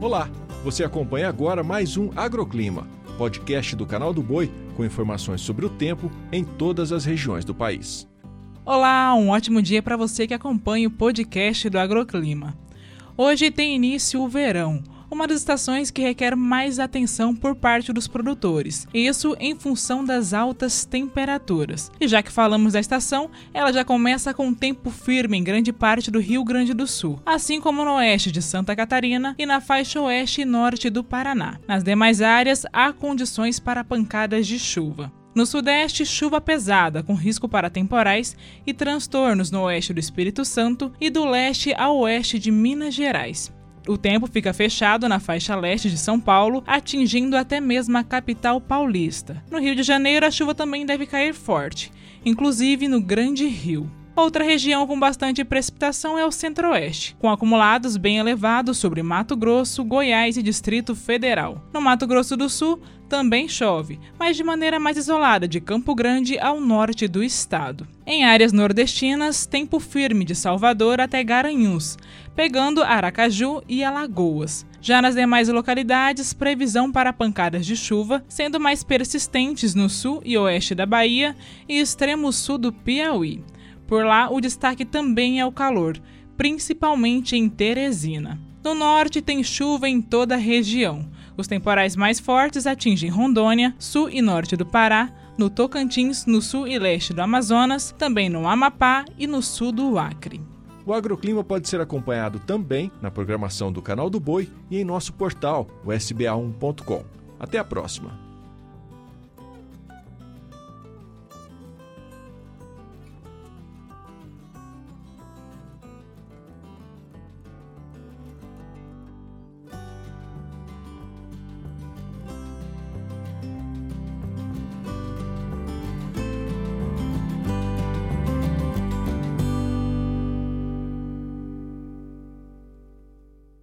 Olá, você acompanha agora mais um Agroclima, podcast do canal do Boi com informações sobre o tempo em todas as regiões do país. Olá, um ótimo dia para você que acompanha o podcast do Agroclima. Hoje tem início o verão, uma das estações que requer mais atenção por parte dos produtores, isso em função das altas temperaturas. E já que falamos da estação, ela já começa com tempo firme em grande parte do Rio Grande do Sul, assim como no oeste de Santa Catarina e na faixa oeste e norte do Paraná. Nas demais áreas, há condições para pancadas de chuva. No sudeste, chuva pesada, com risco para temporais e transtornos no oeste do Espírito Santo e do leste a oeste de Minas Gerais. O tempo fica fechado na faixa leste de São Paulo, atingindo até mesmo a capital paulista. No Rio de Janeiro, a chuva também deve cair forte, inclusive no Grande Rio. Outra região com bastante precipitação é o Centro-Oeste, com acumulados bem elevados sobre Mato Grosso, Goiás e Distrito Federal. No Mato Grosso do Sul também chove, mas de maneira mais isolada de Campo Grande ao norte do estado. Em áreas nordestinas, tempo firme de Salvador até Garanhuns, pegando Aracaju e Alagoas. Já nas demais localidades, previsão para pancadas de chuva, sendo mais persistentes no sul e oeste da Bahia e extremo sul do Piauí. Por lá, o destaque também é o calor, principalmente em Teresina. No norte, tem chuva em toda a região. Os temporais mais fortes atingem Rondônia, sul e norte do Pará, no Tocantins, no sul e leste do Amazonas, também no Amapá e no sul do Acre. O agroclima pode ser acompanhado também na programação do Canal do Boi e em nosso portal, o sba1.com. Até a próxima!